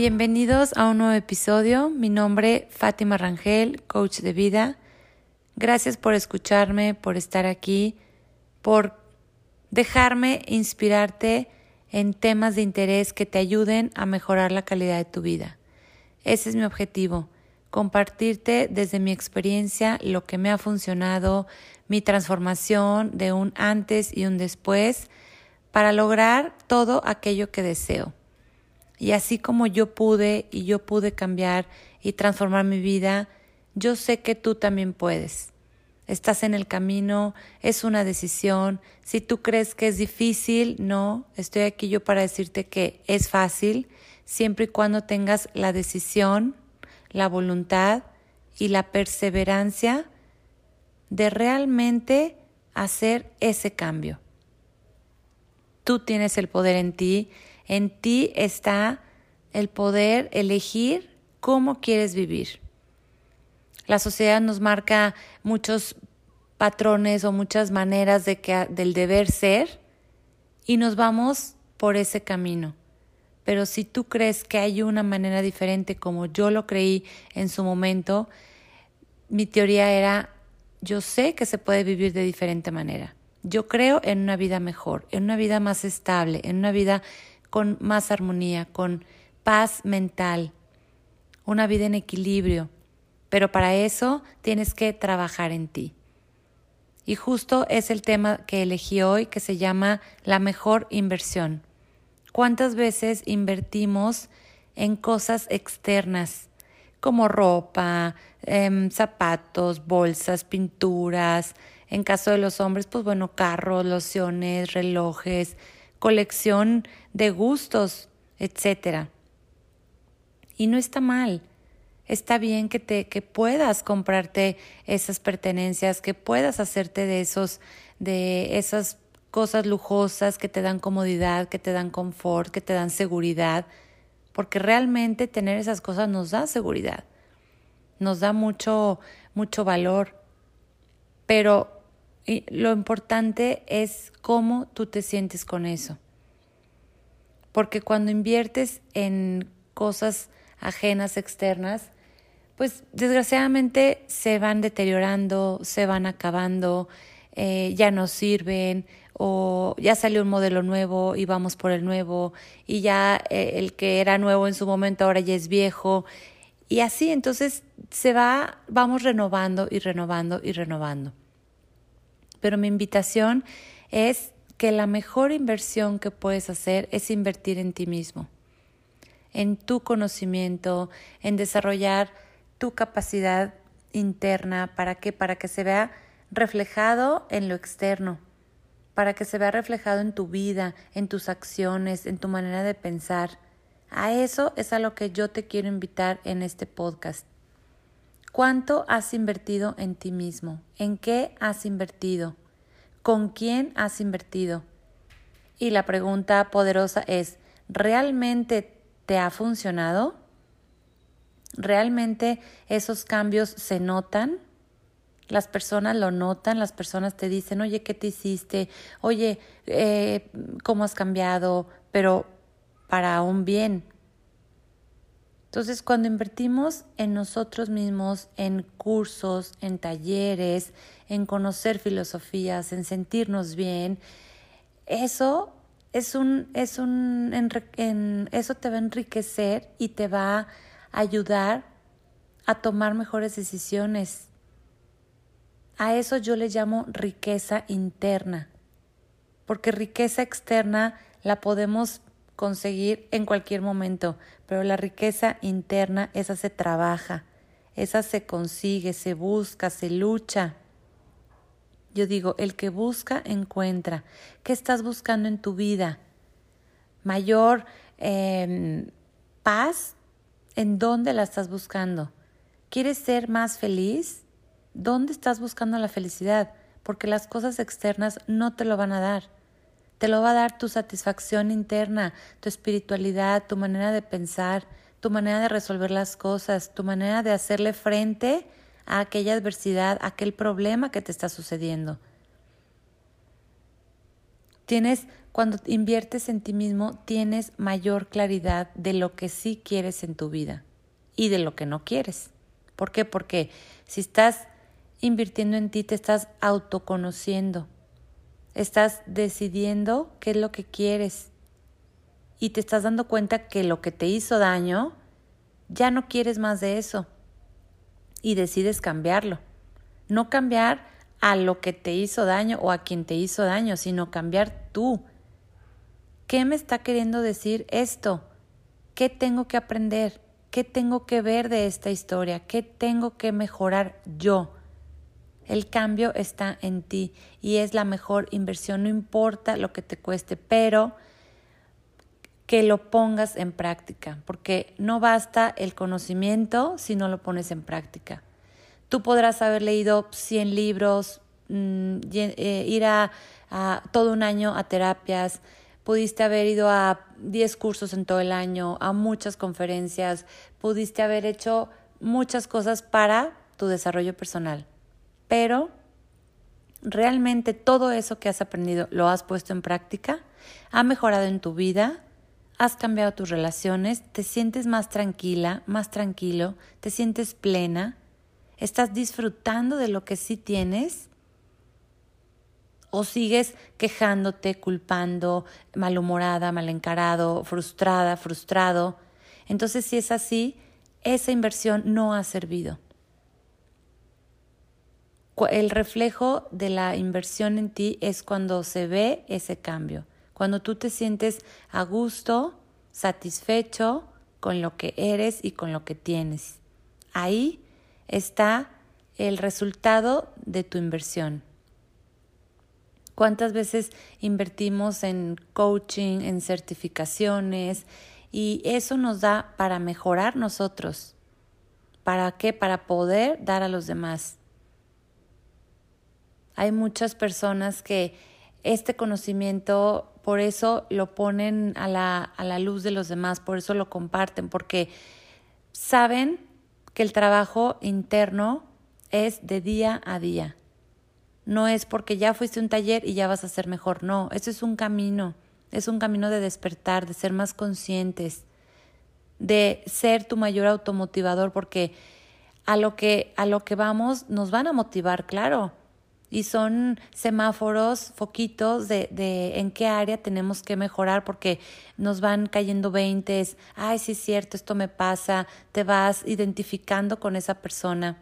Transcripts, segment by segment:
Bienvenidos a un nuevo episodio. Mi nombre Fátima Rangel, coach de vida. Gracias por escucharme, por estar aquí, por dejarme inspirarte en temas de interés que te ayuden a mejorar la calidad de tu vida. Ese es mi objetivo, compartirte desde mi experiencia lo que me ha funcionado, mi transformación de un antes y un después, para lograr todo aquello que deseo. Y así como yo pude y yo pude cambiar y transformar mi vida, yo sé que tú también puedes. Estás en el camino, es una decisión. Si tú crees que es difícil, no, estoy aquí yo para decirte que es fácil, siempre y cuando tengas la decisión, la voluntad y la perseverancia de realmente hacer ese cambio. Tú tienes el poder en ti en ti está el poder elegir cómo quieres vivir. La sociedad nos marca muchos patrones o muchas maneras de que, del deber ser y nos vamos por ese camino. Pero si tú crees que hay una manera diferente como yo lo creí en su momento, mi teoría era, yo sé que se puede vivir de diferente manera. Yo creo en una vida mejor, en una vida más estable, en una vida con más armonía, con paz mental, una vida en equilibrio. Pero para eso tienes que trabajar en ti. Y justo es el tema que elegí hoy que se llama la mejor inversión. ¿Cuántas veces invertimos en cosas externas como ropa, em, zapatos, bolsas, pinturas? En caso de los hombres, pues bueno, carros, lociones, relojes, colección de gustos, etc. Y no está mal. Está bien que te que puedas comprarte esas pertenencias, que puedas hacerte de esos de esas cosas lujosas que te dan comodidad, que te dan confort, que te dan seguridad, porque realmente tener esas cosas nos da seguridad. Nos da mucho mucho valor. Pero y lo importante es cómo tú te sientes con eso. Porque cuando inviertes en cosas ajenas, externas, pues desgraciadamente se van deteriorando, se van acabando, eh, ya no sirven o ya salió un modelo nuevo y vamos por el nuevo y ya eh, el que era nuevo en su momento ahora ya es viejo y así entonces se va, vamos renovando y renovando y renovando pero mi invitación es que la mejor inversión que puedes hacer es invertir en ti mismo, en tu conocimiento, en desarrollar tu capacidad interna, ¿para qué? Para que se vea reflejado en lo externo, para que se vea reflejado en tu vida, en tus acciones, en tu manera de pensar. A eso es a lo que yo te quiero invitar en este podcast. ¿Cuánto has invertido en ti mismo? ¿En qué has invertido? ¿Con quién has invertido? Y la pregunta poderosa es, ¿realmente te ha funcionado? ¿Realmente esos cambios se notan? Las personas lo notan, las personas te dicen, oye, ¿qué te hiciste? Oye, eh, ¿cómo has cambiado? Pero para un bien, entonces, cuando invertimos en nosotros mismos, en cursos, en talleres, en conocer filosofías, en sentirnos bien, eso es un, es un, en, eso te va a enriquecer y te va a ayudar a tomar mejores decisiones. A eso yo le llamo riqueza interna, porque riqueza externa la podemos conseguir en cualquier momento, pero la riqueza interna, esa se trabaja, esa se consigue, se busca, se lucha. Yo digo, el que busca, encuentra. ¿Qué estás buscando en tu vida? Mayor em, paz, ¿en dónde la estás buscando? ¿Quieres ser más feliz? ¿Dónde estás buscando la felicidad? Porque las cosas externas no te lo van a dar. Te lo va a dar tu satisfacción interna, tu espiritualidad, tu manera de pensar, tu manera de resolver las cosas, tu manera de hacerle frente a aquella adversidad, a aquel problema que te está sucediendo. Tienes, cuando inviertes en ti mismo, tienes mayor claridad de lo que sí quieres en tu vida y de lo que no quieres. ¿Por qué? Porque si estás invirtiendo en ti, te estás autoconociendo, estás decidiendo qué es lo que quieres y te estás dando cuenta que lo que te hizo daño, ya no quieres más de eso y decides cambiarlo. No cambiar a lo que te hizo daño o a quien te hizo daño, sino cambiar tú. ¿Qué me está queriendo decir esto? ¿Qué tengo que aprender? ¿Qué tengo que ver de esta historia? ¿Qué tengo que mejorar yo? El cambio está en ti y es la mejor inversión, no importa lo que te cueste, pero que lo pongas en práctica, porque no basta el conocimiento si no lo pones en práctica. Tú podrás haber leído 100 libros, mm, eh, ir a, todo un año a terapias, pudiste haber ido a 10 cursos en todo el año, a muchas conferencias, pudiste haber hecho muchas cosas para tu desarrollo personal. Pero realmente todo eso que has aprendido lo has puesto en práctica, ha mejorado en tu vida, has cambiado tus relaciones, te sientes más tranquila, más tranquilo, te sientes plena, ¿Estás disfrutando de lo que sí tienes? ¿O sigues quejándote, culpando, malhumorada, mal encarado, frustrada, frustrado? Entonces, si es así, esa inversión no ha servido. El reflejo de la inversión en ti es cuando se ve ese cambio, cuando tú te sientes a gusto, satisfecho con lo que eres y con lo que tienes. Ahí está el resultado de tu inversión. ¿Cuántas veces invertimos en coaching, en certificaciones? Y eso nos da para mejorar nosotros. ¿Para qué? Para poder dar a los demás. Hay muchas personas que este conocimiento, por eso lo ponen a la, a la luz de los demás, por eso lo comparten, porque saben que el trabajo interno es de día a día. No es porque ya fuiste un taller y ya vas a ser mejor, no, eso es un camino, es un camino de despertar, de ser más conscientes, de ser tu mayor automotivador, porque a lo que, a lo que vamos nos van a motivar, claro, y son semáforos, foquitos de, de en qué área tenemos que mejorar porque nos van cayendo veintes, ay, sí es cierto, esto me pasa, te vas identificando con esa persona.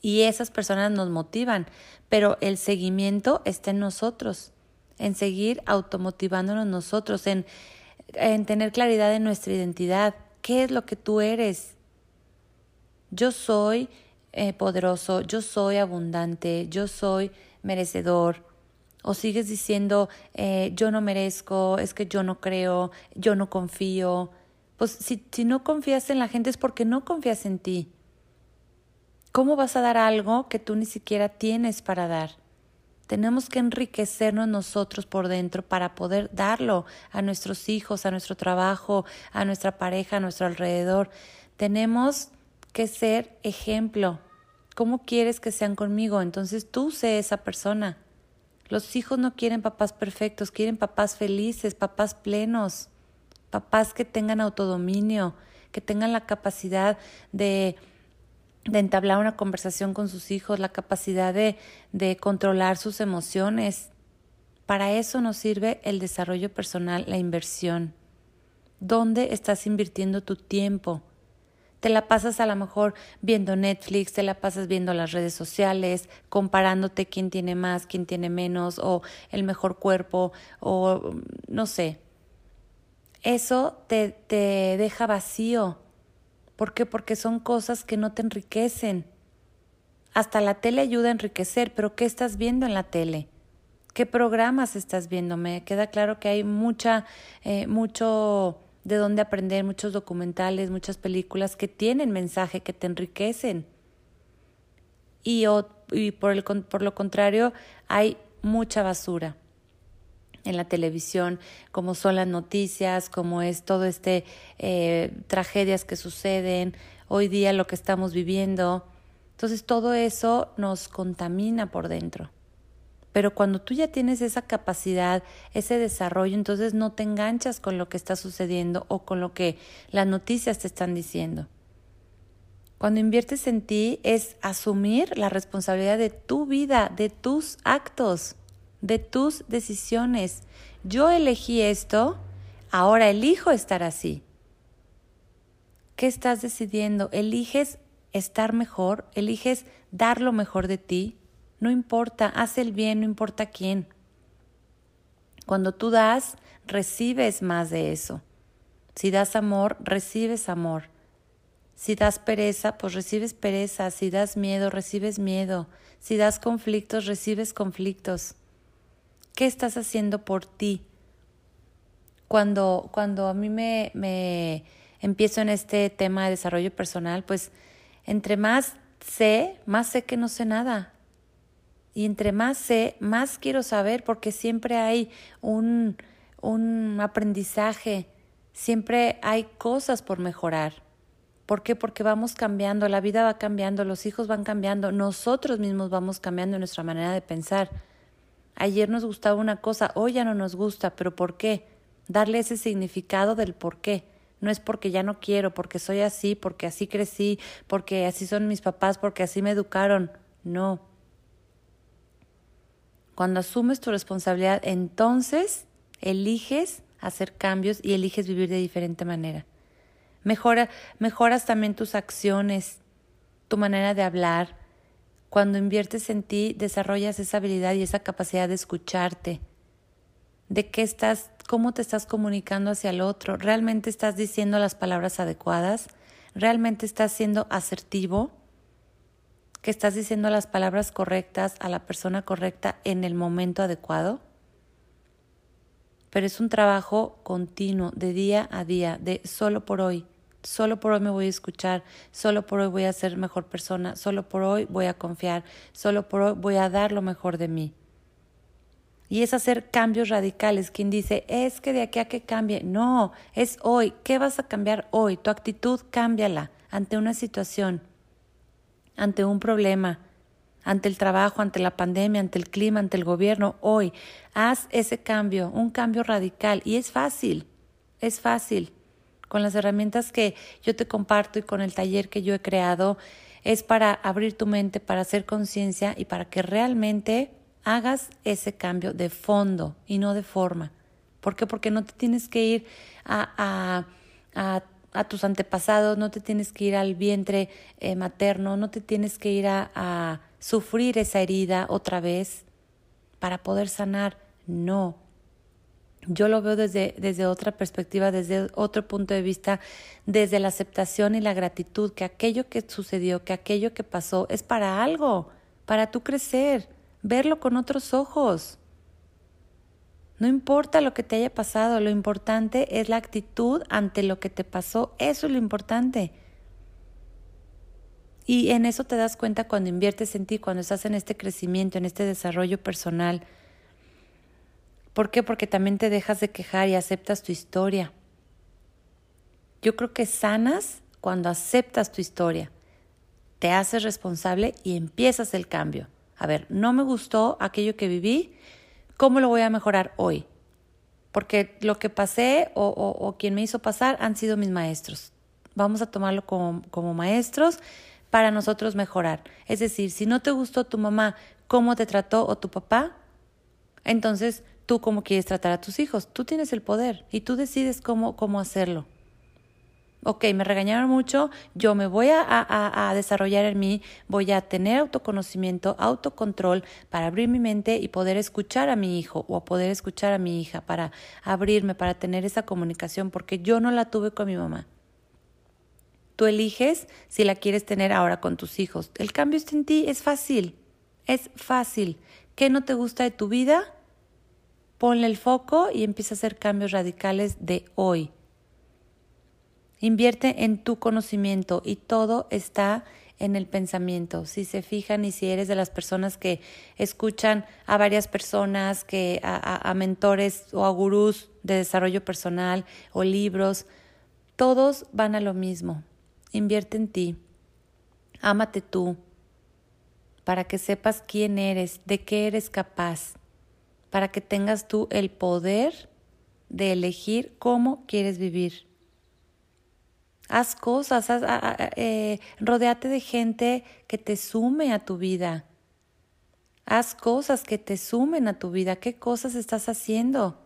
Y esas personas nos motivan, pero el seguimiento está en nosotros, en seguir automotivándonos nosotros, en, en tener claridad en nuestra identidad. ¿Qué es lo que tú eres? Yo soy eh, poderoso, yo soy abundante, yo soy merecedor. O sigues diciendo, eh, yo no merezco, es que yo no creo, yo no confío. Pues si, si no confías en la gente es porque no confías en ti. ¿Cómo vas a dar algo que tú ni siquiera tienes para dar? Tenemos que enriquecernos nosotros por dentro para poder darlo a nuestros hijos, a nuestro trabajo, a nuestra pareja, a nuestro alrededor. Tenemos que ser ejemplo. ¿Cómo quieres que sean conmigo? Entonces tú sé esa persona. Los hijos no quieren papás perfectos, quieren papás felices, papás plenos, papás que tengan autodominio, que tengan la capacidad de, entablar una conversación con sus hijos, la capacidad de, de controlar sus emociones. Para eso nos sirve el desarrollo personal, la inversión. ¿Dónde estás invirtiendo tu tiempo? Te la pasas a lo mejor viendo Netflix, te la pasas viendo las redes sociales, comparándote quién tiene más, quién tiene menos, o el mejor cuerpo, o no sé. Eso te, te deja vacío. ¿Por qué? Porque son cosas que no te enriquecen. Hasta la tele ayuda a enriquecer, pero ¿qué estás viendo en la tele? ¿Qué programas estás viendo? Me queda claro que hay mucha, eh, mucho de dónde aprender, muchos documentales, muchas películas que tienen mensaje, que te enriquecen. Y, y por, el, por lo contrario, hay mucha basura en la televisión, como son las noticias, como es todo este eh, tragedias que suceden, hoy día lo que estamos viviendo. Entonces todo eso nos contamina por dentro. Pero cuando tú ya tienes esa capacidad, ese desarrollo, entonces no te enganchas con lo que está sucediendo o con lo que las noticias te están diciendo. Cuando inviertes en ti es asumir la responsabilidad de tu vida, de tus actos, de tus decisiones. Yo elegí esto, ahora elijo estar así. ¿Qué estás decidiendo? ¿Eliges estar mejor? ¿Eliges dar lo mejor de ti? No importa, haz el bien, no importa quién. Cuando tú das, recibes más de eso. Si das amor, recibes amor. Si das pereza, pues recibes pereza. Si das miedo, recibes miedo. Si das conflictos, recibes conflictos. ¿Qué estás haciendo por ti? Cuando, cuando a mí me, me empiezo en este tema de desarrollo personal, pues entre más sé, más sé que no sé nada. Y entre más sé, más quiero saber porque siempre hay un, un aprendizaje, siempre hay cosas por mejorar. ¿Por qué? Porque vamos cambiando, la vida va cambiando, los hijos van cambiando, nosotros mismos vamos cambiando nuestra manera de pensar. Ayer nos gustaba una cosa, hoy ya no nos gusta, pero ¿por qué? Darle ese significado del por qué. No es porque ya no quiero, porque soy así, porque así crecí, porque así son mis papás, porque así me educaron. No, cuando asumes tu responsabilidad, entonces eliges hacer cambios y eliges vivir de diferente manera. Mejora, mejoras también tus acciones, tu manera de hablar. Cuando inviertes en ti, desarrollas esa habilidad y esa capacidad de escucharte. De qué estás, cómo te estás comunicando hacia el otro. ¿Realmente estás diciendo las palabras adecuadas? ¿Realmente estás siendo asertivo? Que estás diciendo las palabras correctas a la persona correcta en el momento adecuado. Pero es un trabajo continuo, de día a día, de solo por hoy. Solo por hoy me voy a escuchar, solo por hoy voy a ser mejor persona, solo por hoy voy a confiar, solo por hoy voy a dar lo mejor de mí. Y es hacer cambios radicales. Quien dice, es que de aquí a que cambie. No, es hoy. ¿Qué vas a cambiar hoy? Tu actitud, cámbiala ante una situación ante un problema, ante el trabajo, ante la pandemia, ante el clima, ante el gobierno, hoy, haz ese cambio, un cambio radical. Y es fácil, es fácil. Con las herramientas que yo te comparto y con el taller que yo he creado, es para abrir tu mente, para hacer conciencia y para que realmente hagas ese cambio de fondo y no de forma. ¿Por qué? Porque no te tienes que ir a, a, a a tus antepasados, no te tienes que ir al vientre eh, materno, no te tienes que ir a, sufrir esa herida otra vez para poder sanar. No. Yo lo veo desde, desde otra perspectiva, desde otro punto de vista, desde la aceptación y la gratitud, que aquello que sucedió, que aquello que pasó es para algo, para tú crecer, verlo con otros ojos. No importa lo que te haya pasado, lo importante es la actitud ante lo que te pasó. Eso es lo importante. Y en eso te das cuenta cuando inviertes en ti, cuando estás en este crecimiento, en este desarrollo personal. ¿Por qué? Porque también te dejas de quejar y aceptas tu historia. Yo creo que sanas cuando aceptas tu historia. Te haces responsable y empiezas el cambio. A ver, no me gustó aquello que viví, ¿Cómo lo voy a mejorar hoy? Porque lo que pasé o, quien me hizo pasar han sido mis maestros. Vamos a tomarlo como, como maestros para nosotros mejorar. Es decir, si no te gustó tu mamá, cómo te trató o tu papá, entonces tú cómo quieres tratar a tus hijos. Tú tienes el poder y tú decides cómo, cómo hacerlo ok, me regañaron mucho, yo me voy a, desarrollar en mí, voy a tener autoconocimiento, autocontrol para abrir mi mente y poder escuchar a mi hijo o poder escuchar a mi hija, para abrirme, para tener esa comunicación, porque yo no la tuve con mi mamá. Tú eliges si la quieres tener ahora con tus hijos. El cambio está en ti, es fácil, es fácil. ¿Qué no te gusta de tu vida? Ponle el foco y empieza a hacer cambios radicales de hoy. Invierte en tu conocimiento y todo está en el pensamiento. Si se fijan y si eres de las personas que escuchan a varias personas, que a, mentores o a gurús de desarrollo personal o libros, todos van a lo mismo. Invierte en ti. Ámate tú. para que sepas quién eres, de qué eres capaz, para que tengas tú el poder de elegir cómo quieres vivir. Haz cosas, haz, eh, rodeate de gente que te sume a tu vida. Haz cosas que te sumen a tu vida. ¿Qué cosas estás haciendo?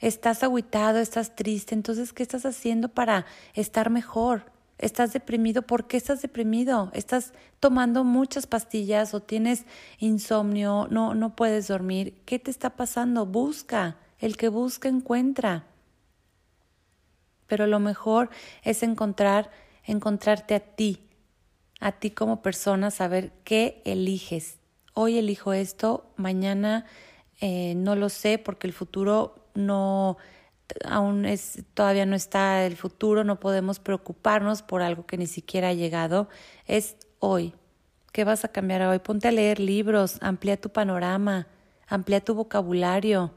Estás aguitado, estás triste, entonces, ¿qué estás haciendo para estar mejor? ¿Estás deprimido? ¿Por qué estás deprimido? ¿Estás tomando muchas pastillas o tienes insomnio? No, no puedes dormir. ¿Qué te está pasando? Busca. El que busca encuentra. Pero lo mejor es encontrar, encontrarte a ti, a ti como persona, saber qué eliges. Hoy elijo esto, mañana eh, no lo sé porque el futuro no aún es todavía no está el futuro, no podemos preocuparnos por algo que ni siquiera ha llegado, es hoy. ¿Qué vas a cambiar hoy? Ponte a leer libros, amplía tu panorama, amplía tu vocabulario.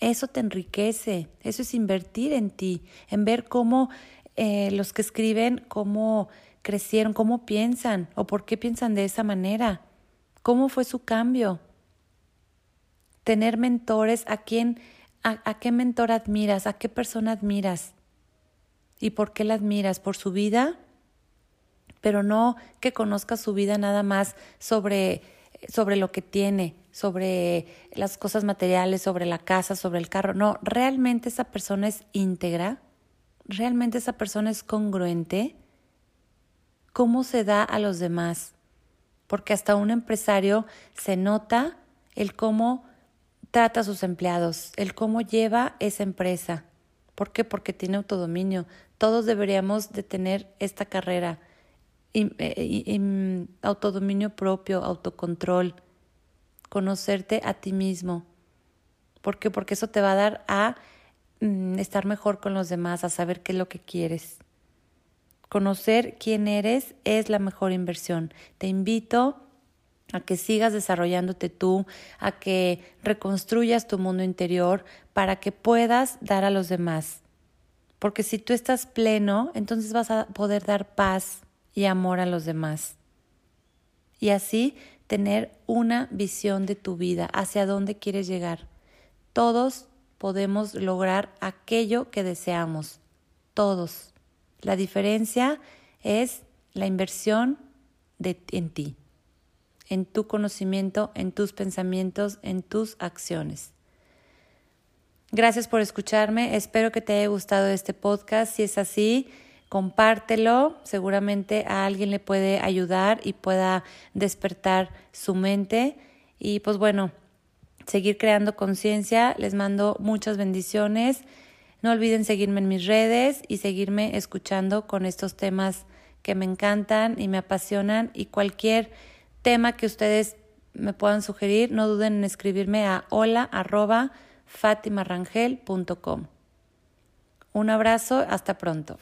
Eso te enriquece, eso es invertir en ti, en ver cómo eh, los que escriben, cómo crecieron, cómo piensan o por qué piensan de esa manera, cómo fue su cambio. Tener mentores a quien ¿A, qué mentor admiras? ¿A qué persona admiras? ¿Y por qué la admiras? ¿Por su vida? Pero no que conozca su vida nada más sobre, sobre lo que tiene, sobre las cosas materiales, sobre la casa, sobre el carro. No, realmente esa persona es íntegra, realmente esa persona es congruente. ¿Cómo se da a los demás? Porque hasta un empresario se nota el cómo trata a sus empleados, el cómo lleva esa empresa. ¿Por qué? Porque tiene autodominio. Todos deberíamos de tener esta carrera. Eh, autodominio propio, autocontrol, conocerte a ti mismo. ¿Por qué? Porque eso te va a dar a mm, estar mejor con los demás, a saber qué es lo que quieres. Conocer quién eres es la mejor inversión. Te invito a que sigas desarrollándote tú, a que reconstruyas tu mundo interior para que puedas dar a los demás. Porque si tú estás pleno, entonces vas a poder dar paz y amor a los demás. Y así tener una visión de tu vida, hacia dónde quieres llegar. Todos podemos lograr aquello que deseamos. Todos. La diferencia es la inversión en ti en tu conocimiento, en tus pensamientos, en tus acciones. Gracias por escucharme. Espero que te haya gustado este podcast. Si es así, compártelo. Seguramente a alguien le puede ayudar y pueda despertar su mente. Y pues bueno, seguir creando conciencia. Les mando muchas bendiciones. No olviden seguirme en mis redes y seguirme escuchando con estos temas que me encantan y me apasionan y cualquier tema que ustedes me puedan sugerir, no duden en escribirme a hola. Un abrazo, hasta pronto.